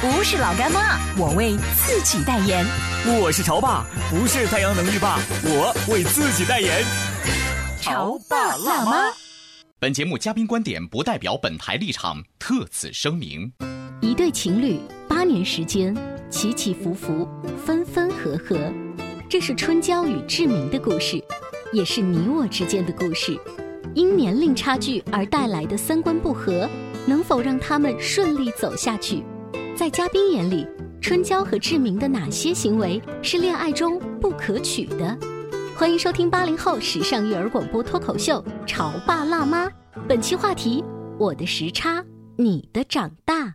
不是老干妈，我为自己代言。我是潮爸，不是太阳能浴霸，我为自己代言。潮爸辣妈。本节目嘉宾观点不代表本台立场，特此声明。一对情侣八年时间，起起伏伏，分分合合。这是春娇与志明的故事，也是你我之间的故事。因年龄差距而带来的三观不合，能否让他们顺利走下去？在嘉宾眼里，春娇和志明的哪些行为是恋爱中不可取的？欢迎收听八零后时尚育儿广播脱口秀《潮爸辣妈》，本期话题：我的时差，你的长大。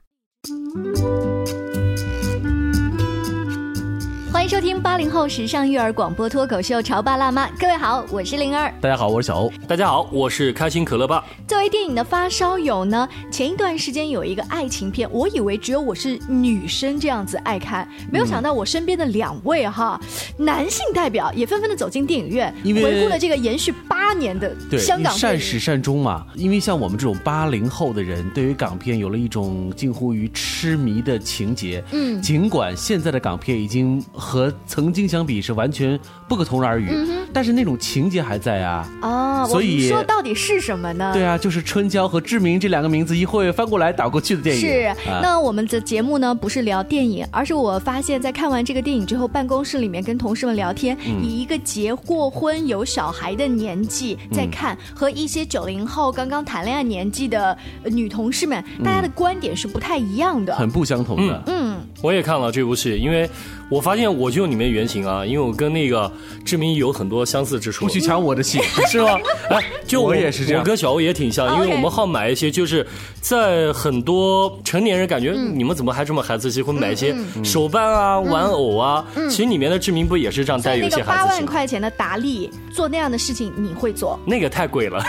欢迎收听八零后时尚育儿广播脱口秀《潮爸辣妈》，各位好，我是灵儿。大家好，我是小欧。大家好，我是开心可乐爸。作为电影的发烧友呢，前一段时间有一个爱情片，我以为只有我是女生这样子爱看，没有想到我身边的两位哈男性代表也纷纷的走进电影院，回顾了这个延续八年的香港善始善终嘛。因为像我们这种八零后的人，对于港片有了一种近乎于痴迷的情节。嗯，尽管现在的港片已经。和曾经相比是完全不可同日而语，但是那种情节还在啊。哦，所以说到底是什么呢？对啊，就是春娇和志明这两个名字一会翻过来倒过去的电影。是，那我们的节目呢不是聊电影，而是我发现，在看完这个电影之后，办公室里面跟同事们聊天，以一个结过婚有小孩的年纪在看，和一些九零后刚刚谈恋爱年纪的女同事们，大家的观点是不太一样的，很不相同的。嗯，我也看了这部戏，因为。我发现我就里面原型啊，因为我跟那个志明有很多相似之处。不许抢我的戏，是吗？哎，就我也是这样。我跟小欧也挺像，因为我们好买一些，就是在很多成年人感觉你们怎么还这么孩子气，会买一些手办啊、玩偶啊。其实里面的志明不也是这样带有一些孩子气？八万块钱的达利做那样的事情，你会做？那个太贵了。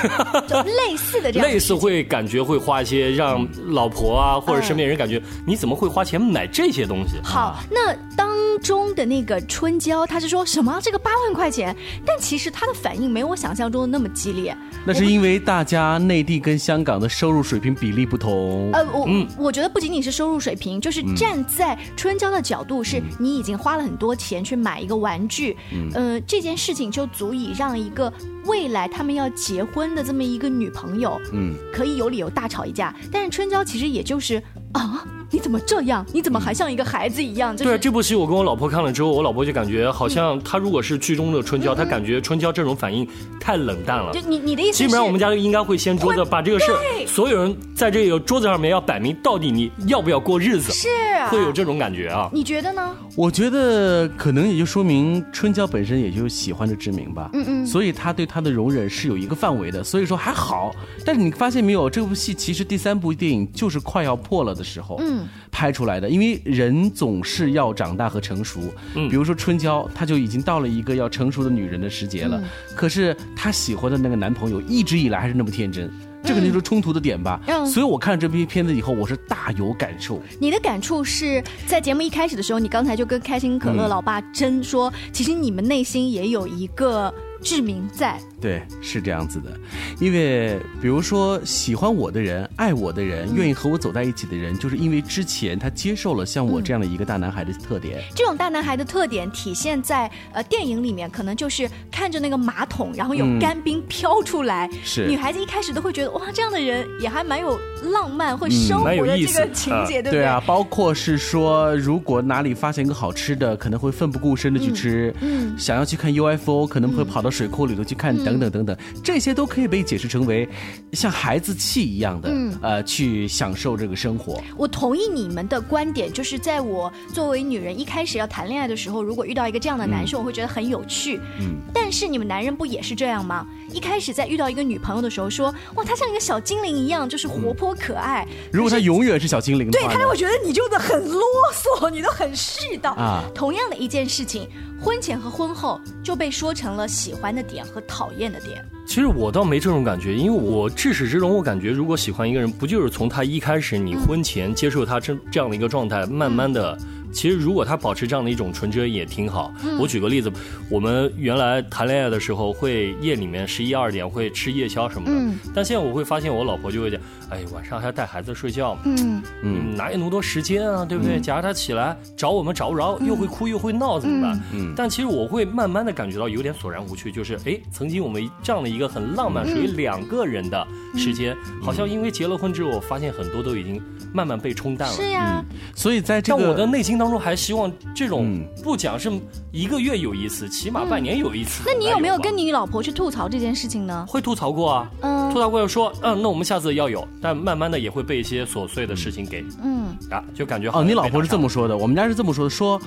类似的这样。类似会感觉会花一些，让老婆啊或者身边人感觉你怎么会花钱买这些东西？好，那当。中的那个春娇，他是说什么这个八万块钱，但其实他的反应没有我想象中的那么激烈。那是因为大家内地跟香港的收入水平比例不同。呃，我我觉得不仅仅是收入水平，就是站在春娇的角度，是你已经花了很多钱去买一个玩具，嗯，这件事情就足以让一个未来他们要结婚的这么一个女朋友，嗯，可以有理由大吵一架。但是春娇其实也就是啊。你怎么这样？你怎么还像一个孩子一样？对，这部戏我跟我老婆看了之后，我老婆就感觉好像她如果是剧中的春娇，她感觉春娇这种反应太冷淡了。就你你的意思？基本上我们家应该会掀桌子，把这个事所有人在这个桌子上面要摆明到底你要不要过日子，是会有这种感觉啊？你觉得呢？我觉得可能也就说明春娇本身也就喜欢着志明吧。嗯嗯。所以他对他的容忍是有一个范围的，所以说还好。但是你发现没有，这部戏其实第三部电影就是快要破了的时候。嗯。拍出来的，因为人总是要长大和成熟。嗯，比如说春娇，她就已经到了一个要成熟的女人的时节了。可是她喜欢的那个男朋友一直以来还是那么天真，这肯定是冲突的点吧？嗯，所以我看了这部片子以后，我是大有感受。你的感触是在节目一开始的时候，你刚才就跟开心可乐老爸真说，其实你们内心也有一个。志明在。对是这样子的，因为比如说喜欢我的人、爱我的人、愿意和我走在一起的人，就是因为之前他接受了像我这样的一个大男孩的特点。这种大男孩的特点体现在呃电影里面，可能就是看着那个马桶，然后有干冰飘出来，是。女孩子一开始都会觉得哇，这样的人也还蛮有浪漫或生活的这个情节，对不对？对啊，包括是说如果哪里发现一个好吃的，可能会奋不顾身的去吃。嗯，想要去看 UFO，可能会跑到。水库里头去看，等等等等，这些都可以被解释成为像孩子气一样的，呃，去享受这个生活。我同意你们的观点，就是在我作为女人一开始要谈恋爱的时候，如果遇到一个这样的男生，我会觉得很有趣。嗯，但是你们男人不也是这样吗？一开始在遇到一个女朋友的时候，说哇，她像一个小精灵一样，就是活泼可爱。如果她永远是小精灵，对，他就会觉得你就是很啰嗦，你都很絮叨啊。同样的一件事情，婚前和婚后就被说成了喜欢的点和讨厌的点。其实我倒没这种感觉，因为我至始至终，我感觉如果喜欢一个人，不就是从他一开始，你婚前接受他这这样的一个状态，慢慢的。其实，如果他保持这样的一种纯真也挺好。我举个例子，我们原来谈恋爱的时候，会夜里面十一二点会吃夜宵什么的。但现在我会发现，我老婆就会讲：“哎，晚上还要带孩子睡觉，嗯嗯，哪有那么多时间啊？对不对？假如他起来找我们找不着，又会哭又会闹，怎么办？”嗯。但其实我会慢慢的感觉到有点索然无趣，就是哎，曾经我们这样的一个很浪漫、属于两个人的时间，好像因为结了婚之后，我发现很多都已经慢慢被冲淡了。是呀。所以在这个我的内心当。当中还希望这种不讲是一个月有一次，起码半年有一次。那你有没有跟你老婆去吐槽这件事情呢？会吐槽过啊，嗯，吐槽过说，嗯，那我们下次要有，但慢慢的也会被一些琐碎的事情给，嗯，啊，就感觉哦，你老婆是这么说的，我们家是这么说的，说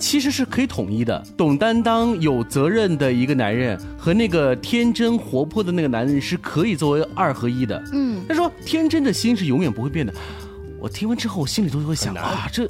其实是可以统一的，懂担当、有责任的一个男人和那个天真活泼的那个男人是可以作为二合一的，嗯，他说天真的心是永远不会变的。我听完之后，我心里都会想啊，这，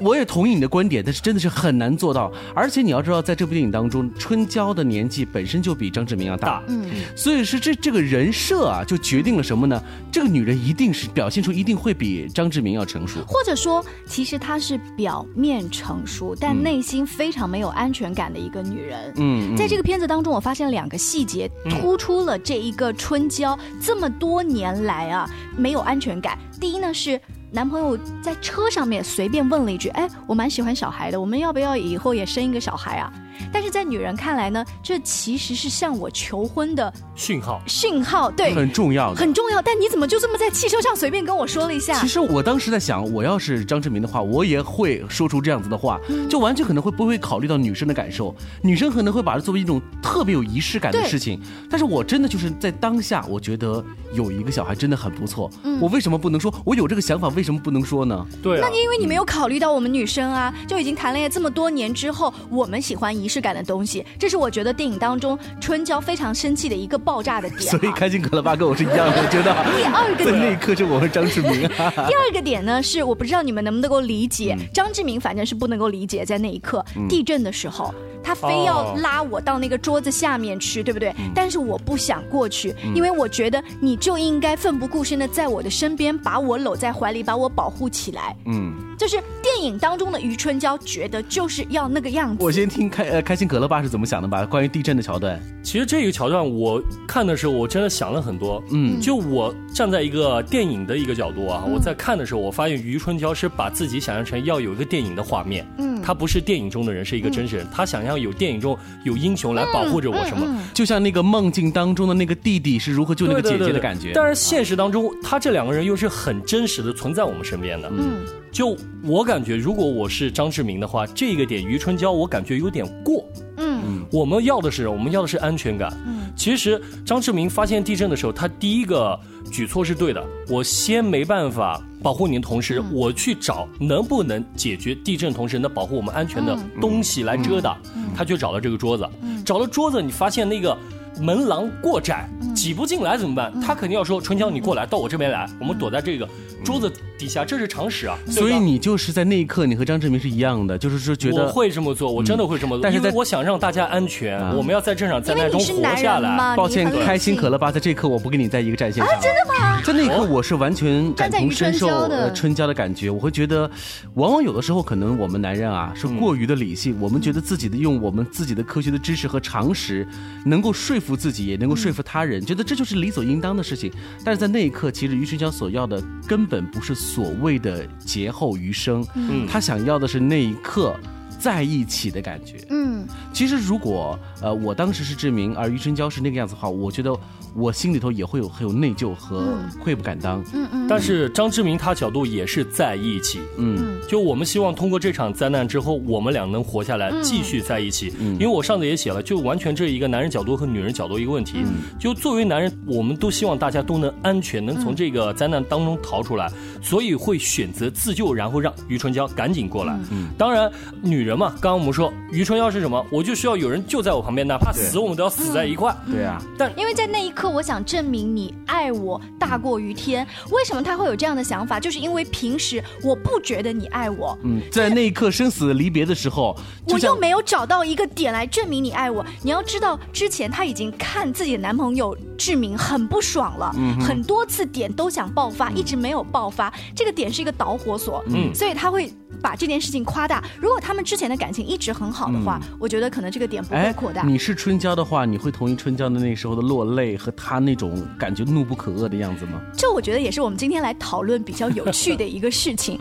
我也同意你的观点，但是真的是很难做到。而且你要知道，在这部电影当中，春娇的年纪本身就比张志明要大，嗯，所以是这这个人设啊，就决定了什么呢？这个女人一定是表现出一定会比张志明要成熟，或者说，其实她是表面成熟，但内心非常没有安全感的一个女人。嗯，在这个片子当中，我发现两个细节突出了这一个春娇这么多年来啊没有安全感。第一呢是。男朋友在车上面随便问了一句：“哎，我蛮喜欢小孩的，我们要不要以后也生一个小孩啊？”但是在女人看来呢，这其实是向我求婚的讯号。讯号对，很重要，很重要。但你怎么就这么在汽车上随便跟我说了一下？其实我当时在想，我要是张志明的话，我也会说出这样子的话，就完全可能会不会考虑到女生的感受。女生可能会把它作为一种特别有仪式感的事情。但是我真的就是在当下，我觉得有一个小孩真的很不错。我为什么不能说？我有这个想法，为什么不能说呢？对，那你因为你没有考虑到我们女生啊，就已经谈恋爱这么多年之后，我们喜欢仪式感的东西。这是我觉得电影当中春娇非常生气的一个爆炸的点。所以开心可乐吧跟我是一样的，我觉得第二个在那一刻就我和张志明。第二个点呢是我不知道你们能不能够理解，张志明反正是不能够理解，在那一刻地震的时候，他非要拉我到那个桌子下面去，对不对？但是我不想过去，因为我觉得你就应该奋不顾身的在我的身边，把我搂在怀里，把我保护起来。嗯，就是电影当中的余春娇觉得就是要那个样子。我先听开呃开心可乐爸是怎么想的吧？关于地震的桥段，其实这个桥段我看的时候，我真的想了很多。嗯，就我站在一个电影的一个角度啊，我在看的时候，我发现余春娇是把自己想象成要有一个电影的画面。嗯，他不是电影中的人，是一个真实人。他想要有电影中有英雄来保护着我什么？就像那个梦境当中的那个弟弟是如何救那个姐姐的感觉。但是现实当中，他这两个人又是很真实的存在我们身边的。嗯，就我感觉，如果我是张志明的话，这个点余春娇我感觉有点过。嗯，我们要的是我们要的是安全感。嗯，其实张志明发现地震的时候，他第一个举措是对的。我先没办法保护您的同时，我去找能不能解决地震同时能保护我们安全的东西来遮挡。他去找了这个桌子，找了桌子，你发现那个门廊过窄，挤不进来怎么办？他肯定要说春娇，你过来到我这边来，我们躲在这个。桌子底下，这是常识啊。所以你就是在那一刻，你和张志明是一样的，就是说觉得我会这么做，我真的会这么做。但是我想让大家安全，我们要在这场灾难中活下来。抱歉，开心可乐吧，在这一刻我不跟你在一个战线上。真的吗？在那一刻，我是完全感同身受春娇的感觉。我会觉得，往往有的时候，可能我们男人啊是过于的理性，我们觉得自己的用我们自己的科学的知识和常识，能够说服自己，也能够说服他人，觉得这就是理所应当的事情。但是在那一刻，其实于春娇所要的根本不是所谓的劫后余生，嗯，他想要的是那一刻，在一起的感觉。嗯，其实如果呃我当时是志明，而余春娇是那个样子的话，我觉得。我心里头也会有很有内疚和愧不敢当，嗯嗯。但是张志明他角度也是在一起，嗯。就我们希望通过这场灾难之后，我们俩能活下来，继续在一起。嗯。因为我上次也写了，就完全这一个男人角度和女人角度一个问题。嗯。就作为男人，我们都希望大家都能安全，能从这个灾难当中逃出来，所以会选择自救，然后让余春娇赶紧过来。嗯。当然，女人嘛，刚刚我们说余春娇是什么？我就需要有人就在我旁边，哪怕死，我们都要死在一块。对啊。但因为在那一刻。可我想证明你爱我大过于天。为什么他会有这样的想法？就是因为平时我不觉得你爱我。嗯，在那一刻生死离别的时候，我又没有找到一个点来证明你爱我。你要知道，之前他已经看自己的男朋友志明很不爽了，很多次点都想爆发，一直没有爆发。这个点是一个导火索，嗯，所以他会。把这件事情夸大。如果他们之前的感情一直很好的话，我觉得可能这个点不会扩大。你是春娇的话，你会同意春娇的那时候的落泪和他那种感觉怒不可遏的样子吗？这我觉得也是我们今天来讨论比较有趣的一个事情。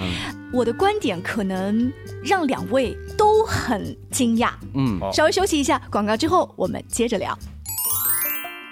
我的观点可能让两位都很惊讶。嗯，稍微休息一下，广告之后我们接着聊。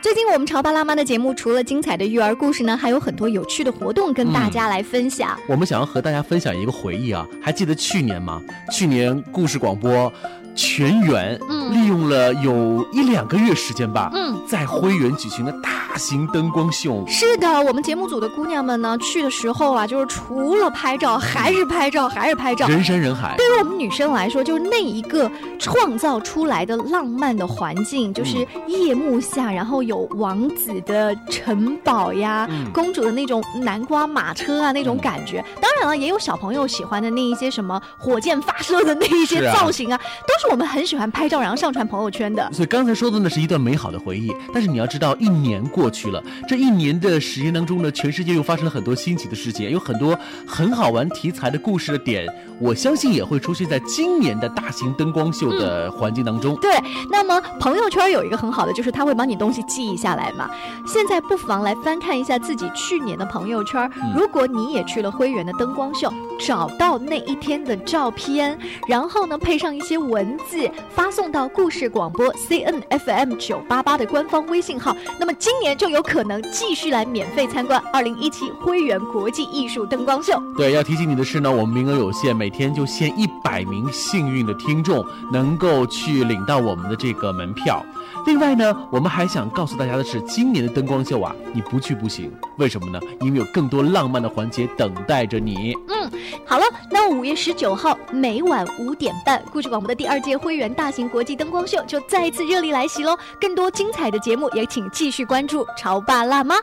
最近我们潮爸辣妈的节目，除了精彩的育儿故事呢，还有很多有趣的活动跟大家来分享。我们想要和大家分享一个回忆啊，还记得去年吗？去年故事广播。全员利用了有一两个月时间吧，嗯，在辉园举行了大型灯光秀。是的，我们节目组的姑娘们呢，去的时候啊，就是除了拍照，还是拍照，还是拍照，人山人海。对于我们女生来说，就是那一个创造出来的浪漫的环境，就是夜幕下，然后有王子的城堡呀，公主的那种南瓜马车啊，那种感觉。当然了，也有小朋友喜欢的那一些什么火箭发射的那一些造型啊，都是。我们很喜欢拍照，然后上传朋友圈的。所以刚才说的呢是一段美好的回忆，但是你要知道，一年过去了，这一年的时间当中呢，全世界又发生了很多新奇的事情，有很多很好玩题材的故事的点，我相信也会出现在今年的大型灯光秀的环境当中。对，那么朋友圈有一个很好的，就是它会把你东西记忆下来嘛。现在不妨来翻看一下自己去年的朋友圈，如果你也去了辉源的灯光秀，找到那一天的照片，然后呢配上一些文。字发送到故事广播 C N F M 九八八的官方微信号，那么今年就有可能继续来免费参观二零一七辉源国际艺术灯光秀。对，要提醒你的是呢，我们名额有限，每天就限一百名幸运的听众能够去领到我们的这个门票。另外呢，我们还想告诉大家的是，今年的灯光秀啊，你不去不行。为什么呢？因为有更多浪漫的环节等待着你。嗯，好了，那五月十九号每晚五点半，故事广播的第二届会员大型国际灯光秀就再一次热力来袭喽！更多精彩的节目也请继续关注潮爸辣妈。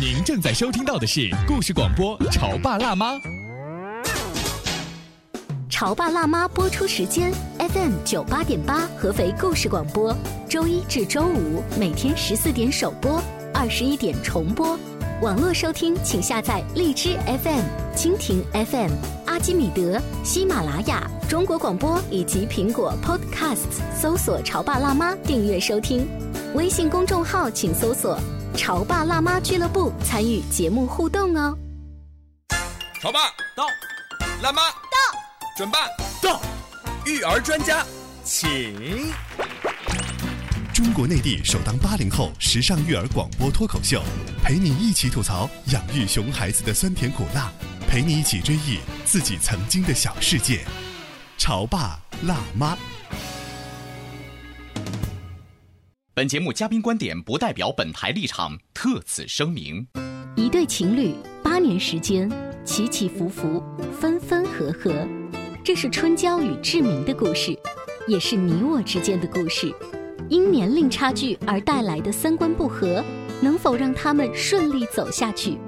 您正在收听到的是故事广播潮爸辣妈。潮爸辣妈播出时间：FM 九八点八，合肥故事广播，周一至周五每天十四点首播，二十一点重播。网络收听，请下载荔枝 FM、蜻蜓 FM、阿基米德、喜马拉雅、中国广播以及苹果 Podcasts，搜索“潮爸辣妈”订阅收听。微信公众号请搜索“潮爸辣妈俱乐部”，参与节目互动哦。潮爸到，辣妈到。准爸到，育儿专家，请。中国内地首档八零后时尚育儿广播脱口秀，陪你一起吐槽养育熊孩子的酸甜苦辣，陪你一起追忆自己曾经的小世界。潮爸辣妈。本节目嘉宾观点不代表本台立场，特此声明。一对情侣八年时间，起起伏伏，分分合合。这是春娇与志明的故事，也是你我之间的故事。因年龄差距而带来的三观不合，能否让他们顺利走下去？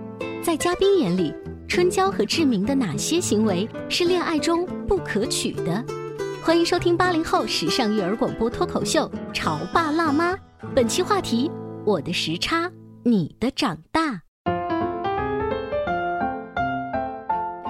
在嘉宾眼里，春娇和志明的哪些行为是恋爱中不可取的？欢迎收听八零后时尚育儿广播脱口秀《潮爸辣妈》，本期话题：我的时差，你的长大。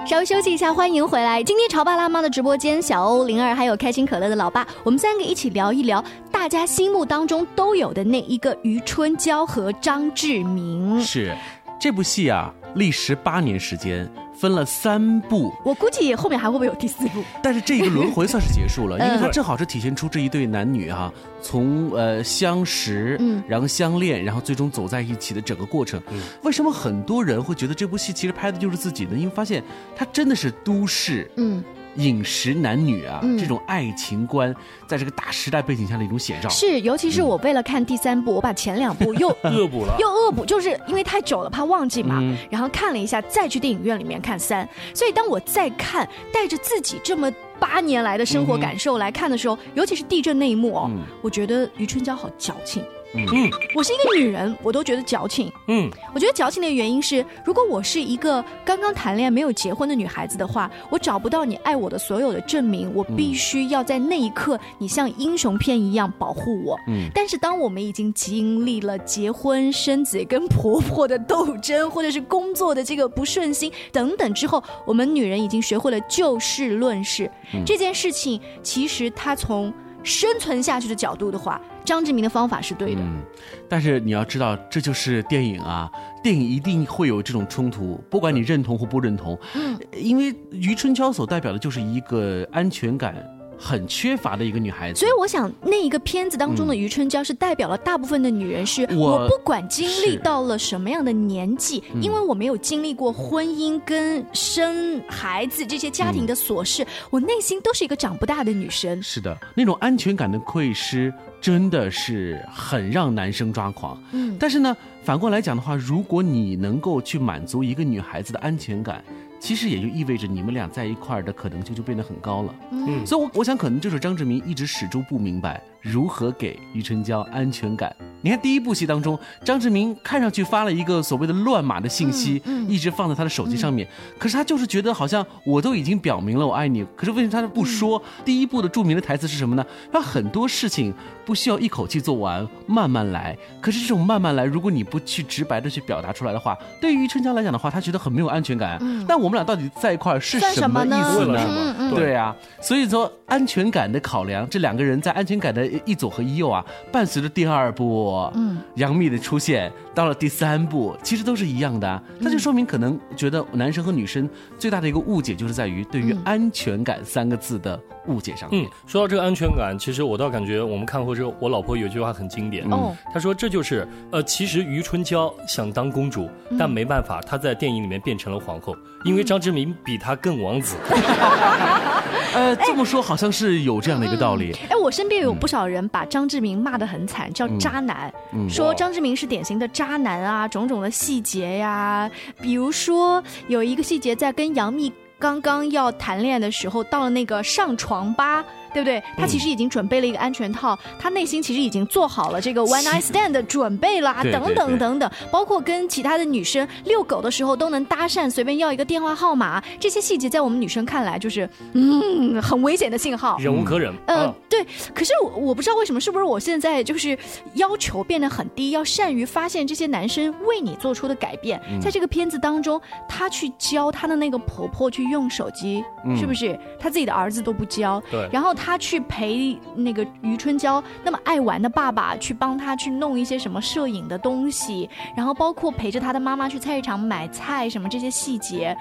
稍微休息一下，欢迎回来。今天潮爸辣妈的直播间，小欧、灵儿还有开心可乐的老爸，我们三个一起聊一聊大家心目当中都有的那一个余春娇和张志明。是，这部戏啊，历时八年时间。分了三部，我估计后面还会不会有第四部？但是这一个轮回算是结束了，因为它正好是体现出这一对男女啊，从呃相识，嗯，然后相恋，然后最终走在一起的整个过程。为什么很多人会觉得这部戏其实拍的就是自己呢？因为发现它真的是都市，嗯。饮食男女啊，这种爱情观，在这个大时代背景下的一种写照。是，尤其是我为了看第三部，我把前两部又 恶补了，又恶补，就是因为太久了，怕忘记嘛。然后看了一下，再去电影院里面看三。所以当我再看，带着自己这么八年来的生活感受来看的时候，尤其是地震那一幕哦，我觉得余春娇好矫情。嗯，我是一个女人，我都觉得矫情。嗯，我觉得矫情的原因是，如果我是一个刚刚谈恋爱没有结婚的女孩子的话，我找不到你爱我的所有的证明，我必须要在那一刻，你像英雄片一样保护我。嗯，但是当我们已经经历了结婚、生子、跟婆婆的斗争，或者是工作的这个不顺心等等之后，我们女人已经学会了就事论事。这件事情其实它从生存下去的角度的话。张志明的方法是对的，嗯，但是你要知道，这就是电影啊，电影一定会有这种冲突，不管你认同或不认同，嗯，因为余春娇所代表的就是一个安全感。很缺乏的一个女孩子，所以我想那一个片子当中的余春娇是代表了大部分的女人，是我不管经历到了什么样的年纪，因为我没有经历过婚姻跟生孩子这些家庭的琐事，我内心都是一个长不大的女生。是的，那种安全感的溃失真的是很让男生抓狂。嗯，但是呢，反过来讲的话，如果你能够去满足一个女孩子的安全感。其实也就意味着你们俩在一块儿的可能性就变得很高了。嗯，所以，我我想可能就是张志明一直始终不明白如何给余春娇安全感。你看第一部戏当中，张志明看上去发了一个所谓的乱码的信息，一直放在他的手机上面。可是他就是觉得好像我都已经表明了我爱你，可是为什么他不说？第一部的著名的台词是什么呢？他很多事情不需要一口气做完，慢慢来。可是这种慢慢来，如果你不去直白的去表达出来的话，对于余春娇来讲的话，她觉得很没有安全感。但我们俩到底在一块儿是什么意思呢？对呀，所以说安全感的考量，这两个人在安全感的一左和一右啊，伴随着第二部。嗯，杨幂的出现到了第三部，其实都是一样的，那就说明可能觉得男生和女生最大的一个误解就是在于对于安全感三个字的误解上。嗯，说到这个安全感，其实我倒感觉我们看过之后，我老婆有句话很经典，哦，她说这就是呃，其实余春娇想当公主，但没办法，她在电影里面变成了皇后，因为张志明比她更王子。呃，这么说好像是有这样的一个道理。哎，我身边有不少人把张志明骂得很惨，叫渣男，说张志明是典型的渣男啊，种种的细节呀，比如说有一个细节，在跟杨幂刚刚要谈恋爱的时候，到了那个上床吧。对不对？他其实已经准备了一个安全套，他内心其实已经做好了这个 one night stand 的准备啦，等等等等，包括跟其他的女生遛狗的时候都能搭讪，随便要一个电话号码，这些细节在我们女生看来就是嗯很危险的信号，忍无可忍。嗯，对。可是我我不知道为什么，是不是我现在就是要求变得很低，要善于发现这些男生为你做出的改变。在这个片子当中，他去教他的那个婆婆去用手机，是不是？他自己的儿子都不教，对，然后。他去陪那个余春娇那么爱玩的爸爸去帮他去弄一些什么摄影的东西，然后包括陪着他的妈妈去菜市场买菜什么这些细节，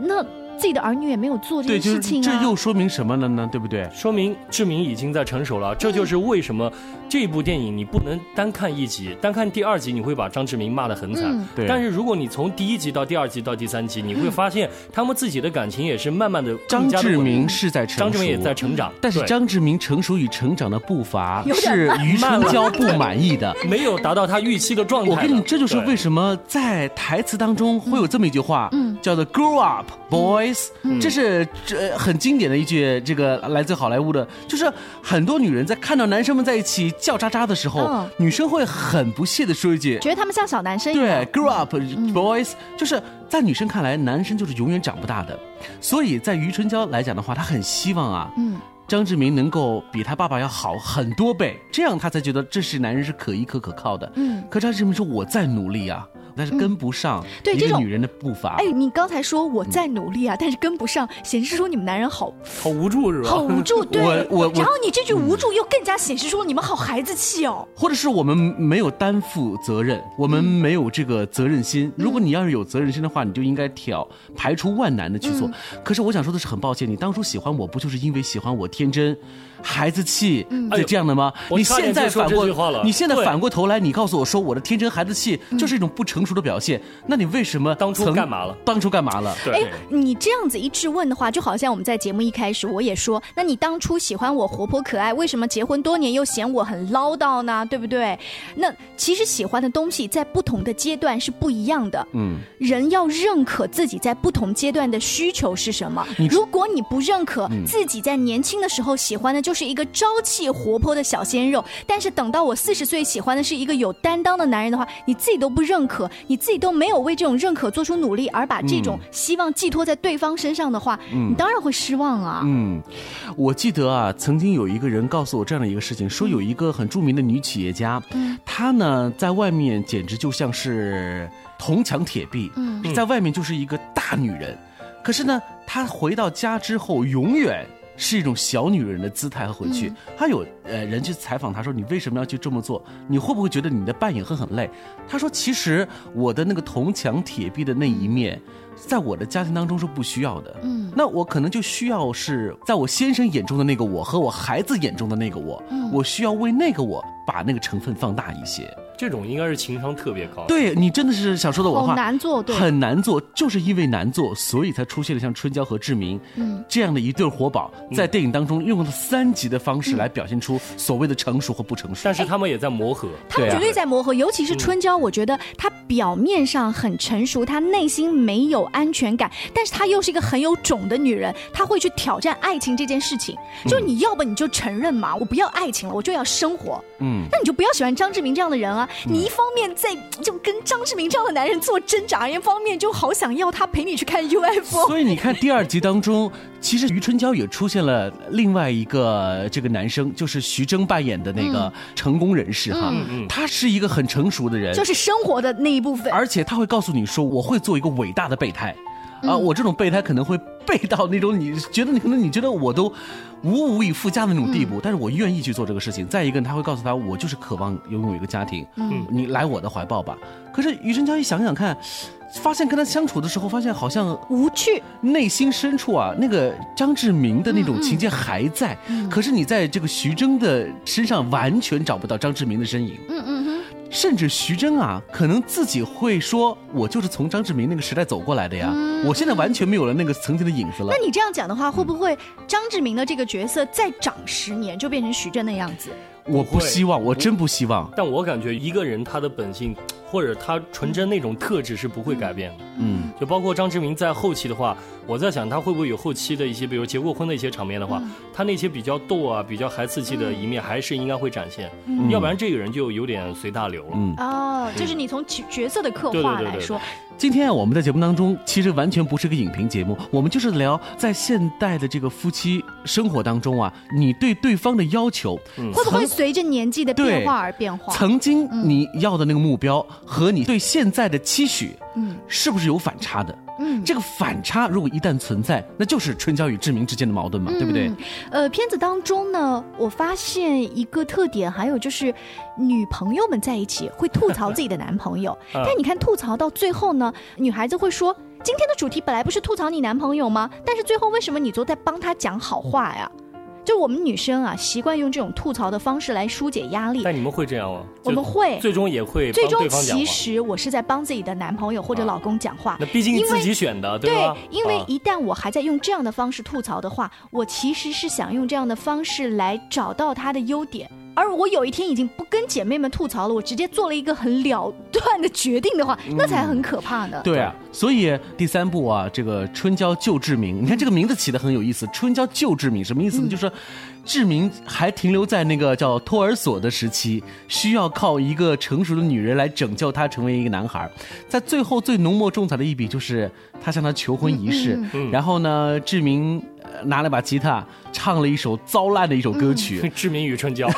那。自己的儿女也没有做这件事情啊，这又说明什么了呢？对不对？说明志明已经在成熟了。这就是为什么这部电影你不能单看一集，单看第二集你会把张志明骂得很惨。对。但是如果你从第一集到第二集到第三集，你会发现他们自己的感情也是慢慢的。张志明是在成张志明也在成长，但是张志明成熟与成长的步伐是余春娇不满意的，没有达到他预期的状态。我跟你，这就是为什么在台词当中会有这么一句话，嗯，叫做 “Grow up, boy”。这是这很经典的一句，这个来自好莱坞的，就是很多女人在看到男生们在一起叫喳喳的时候，女生会很不屑的说一句，觉得他们像小男生一样。对，grow up boys，就是在女生看来，男生就是永远长不大的。所以在余春娇来讲的话，她很希望啊，嗯，张志明能够比他爸爸要好很多倍，这样他才觉得这是男人是可依可可靠的。嗯，可张志明说，我在努力啊。但是跟不上对这种女人的步伐。哎，你刚才说我在努力啊，但是跟不上，显示出你们男人好好无助是吧？好无助，对。我我然后你这句无助又更加显示出你们好孩子气哦。或者是我们没有担负责任，我们没有这个责任心。如果你要是有责任心的话，你就应该挑排除万难的去做。可是我想说的是，很抱歉，你当初喜欢我不就是因为喜欢我天真？孩子气，对这样的吗？你现在反过，你现在反过头来，你告诉我说我的天真孩子气就是一种不成熟的表现，那你为什么当初干嘛了？当初干嘛了？哎，你这样子一质问的话，就好像我们在节目一开始我也说，那你当初喜欢我活泼可爱，为什么结婚多年又嫌我很唠叨呢？对不对？那其实喜欢的东西在不同的阶段是不一样的。嗯，人要认可自己在不同阶段的需求是什么。如果你不认可自己在年轻的时候喜欢的。就是一个朝气活泼的小鲜肉，但是等到我四十岁喜欢的是一个有担当的男人的话，你自己都不认可，你自己都没有为这种认可做出努力，而把这种希望寄托在对方身上的话，你当然会失望啊。嗯，我记得啊，曾经有一个人告诉我这样的一个事情，说有一个很著名的女企业家，她呢在外面简直就像是铜墙铁壁，在外面就是一个大女人，可是呢，她回到家之后永远。是一种小女人的姿态和回去。他有呃人去采访他说：“你为什么要去这么做？你会不会觉得你的扮演会很累？”他说：“其实我的那个铜墙铁壁的那一面，在我的家庭当中是不需要的。嗯，那我可能就需要是在我先生眼中的那个我和我孩子眼中的那个我，我需要为那个我把那个成分放大一些。”这种应该是情商特别高。对你真的是想说的我话，难做，对，很难做，就是因为难做，所以才出现了像春娇和志明，嗯，这样的一对活宝，在电影当中用了三级的方式来表现出所谓的成熟和不成熟。但是他们也在磨合，他们绝对在磨合，尤其是春娇，我觉得她表面上很成熟，她内心没有安全感，但是她又是一个很有种的女人，她会去挑战爱情这件事情。就你要不你就承认嘛，我不要爱情了，我就要生活，嗯，那你就不要喜欢张志明这样的人啊。你一方面在就跟张志明这样的男人做挣扎，一方面就好想要他陪你去看 UFO。所以你看第二集当中，其实余春娇也出现了另外一个这个男生，就是徐峥扮演的那个成功人士哈，他是一个很成熟的人，就是生活的那一部分，而且他会告诉你说，我会做一个伟大的备胎。啊，我这种备胎可能会备到那种你觉得你可能你觉得我都无无以复加的那种地步，但是我愿意去做这个事情。再一个，他会告诉他，我就是渴望拥有一个家庭，嗯，你来我的怀抱吧。可是余生娇一想想看，发现跟他相处的时候，发现好像无趣，内心深处啊，那个张志明的那种情节还在，可是你在这个徐峥的身上完全找不到张志明的身影。嗯嗯。甚至徐峥啊，可能自己会说：“我就是从张志明那个时代走过来的呀，我现在完全没有了那个曾经的影子了。”那你这样讲的话，会不会张志明的这个角色再长十年就变成徐峥的样子？我不希望，我真不希望。但我感觉一个人他的本性或者他纯真那种特质是不会改变的。嗯，就包括张志明在后期的话，我在想他会不会有后期的一些，比如结过婚的一些场面的话，他那些比较逗啊、比较孩子气的一面还是应该会展现。要不然这个人就有点随大流了。嗯，哦，就是你从角色的刻画来说。今天啊，我们在节目当中其实完全不是个影评节目，我们就是聊在现代的这个夫妻生活当中啊，你对对方的要求会不会随着年纪的变化而变化？曾经你要的那个目标和你对现在的期许，嗯，是不是有反差的？嗯，这个反差如果一旦存在，那就是春娇与志明之间的矛盾嘛，对不对？呃，片子当中呢，我发现一个特点，还有就是女朋友们在一起会吐槽自己的男朋友，但你看吐槽到最后呢，女孩子会说：“今天的主题本来不是吐槽你男朋友吗？但是最后为什么你都在帮他讲好话呀？”就我们女生啊，习惯用这种吐槽的方式来疏解压力。但你们会这样吗？我们会，最终也会。最终其实我是在帮自己的男朋友或者老公讲话。那毕竟自己选的，对吧？对，因为一旦我还在用这样的方式吐槽的话，我其实是想用这样的方式来找到他的优点。而我有一天已经不跟姐妹们吐槽了，我直接做了一个很了断的决定的话，那才很可怕呢。对啊，所以第三部啊，这个春娇救志明，你看这个名字起的很有意思，春娇救志明什么意思呢？就是志明还停留在那个叫托儿所的时期，需要靠一个成熟的女人来拯救他成为一个男孩。在最后最浓墨重彩的一笔就是他向她求婚仪式，然后呢，志明。拿了把吉他，唱了一首糟烂的一首歌曲《志明与春娇》，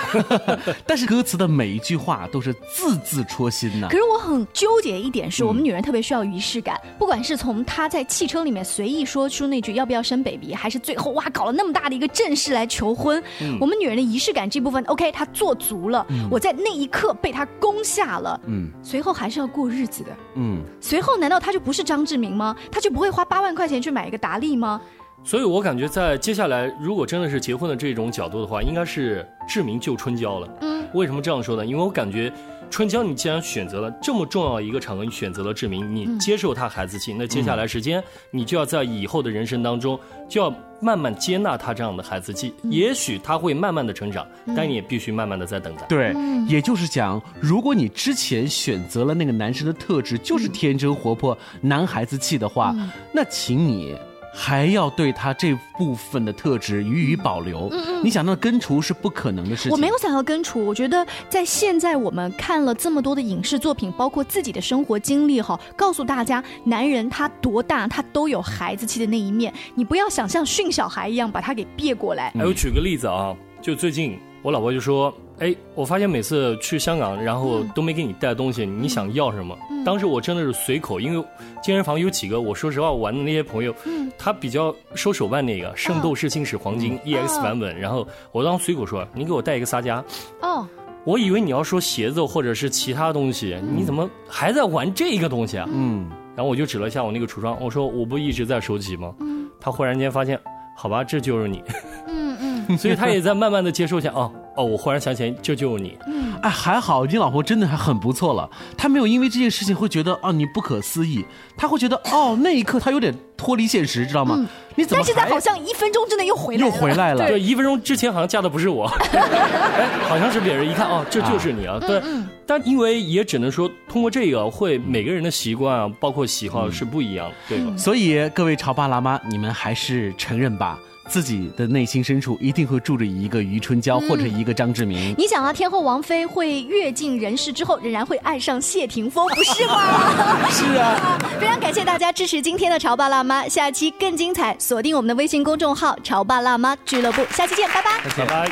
但是歌词的每一句话都是字字戳心呐。可是我很纠结一点是，我们女人特别需要仪式感，不管是从她在汽车里面随意说出那句要不要生 baby，还是最后哇搞了那么大的一个阵势来求婚，我们女人的仪式感这部分，OK，她做足了，我在那一刻被她攻下了，嗯，随后还是要过日子的，嗯，随后难道她就不是张志明吗？她就不会花八万块钱去买一个达利吗？所以，我感觉在接下来，如果真的是结婚的这种角度的话，应该是志明救春娇了。嗯，为什么这样说呢？因为我感觉，春娇，你既然选择了这么重要一个场合，你选择了志明，你接受他孩子气，那接下来时间，你就要在以后的人生当中，就要慢慢接纳他这样的孩子气。也许他会慢慢的成长，但你也必须慢慢的在等待。对，也就是讲，如果你之前选择了那个男生的特质就是天真活泼、男孩子气的话，那请你。还要对他这部分的特质予以保留。嗯嗯，你想到根除是不可能的事情。我没有想要根除，我觉得在现在我们看了这么多的影视作品，包括自己的生活经历哈，告诉大家，男人他多大他都有孩子气的那一面，你不要想像训小孩一样把他给别过来。哎，我举个例子啊，就最近我老婆就说。哎，我发现每次去香港，然后都没给你带东西，你想要什么？当时我真的是随口，因为健身房有几个，我说实话，我玩的那些朋友，他比较收手办那个《圣斗士星矢黄金 EX 版本》，然后我当时随口说，你给我带一个撒加。哦，我以为你要说鞋子或者是其他东西，你怎么还在玩这个东西啊？嗯，然后我就指了一下我那个橱窗，我说我不一直在收集吗？嗯，他忽然间发现，好吧，这就是你。嗯嗯，所以他也在慢慢的接受下哦。哦，我忽然想起来，救救你。嗯，哎，还好你老婆真的还很不错了，她没有因为这件事情会觉得哦你不可思议，她会觉得哦那一刻她有点脱离现实，知道吗？你怎么？但现在好像一分钟之内又回来了。又回来了。对，一分钟之前好像嫁的不是我，哎，好像是别人。一看哦，这就是你啊。对，但因为也只能说通过这个，会每个人的习惯啊，包括喜好是不一样，对吧？所以各位潮爸辣妈，你们还是承认吧。自己的内心深处一定会住着一个余春娇或者一个张志明。你想啊，天后王菲会阅尽人世之后，仍然会爱上谢霆锋，不是吗？是啊。非常感谢大家支持今天的潮爸辣妈，下期更精彩，锁定我们的微信公众号“潮爸辣妈俱乐部”，下期见，拜拜。拜拜。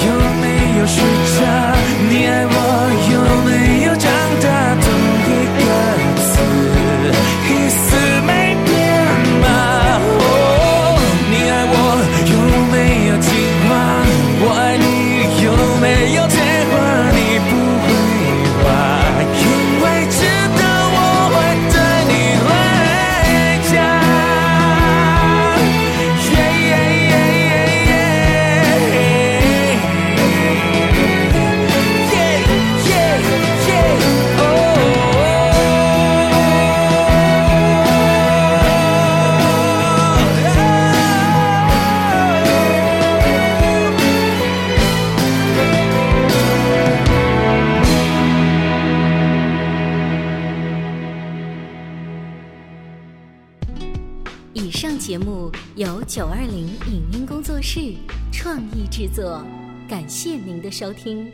九收听。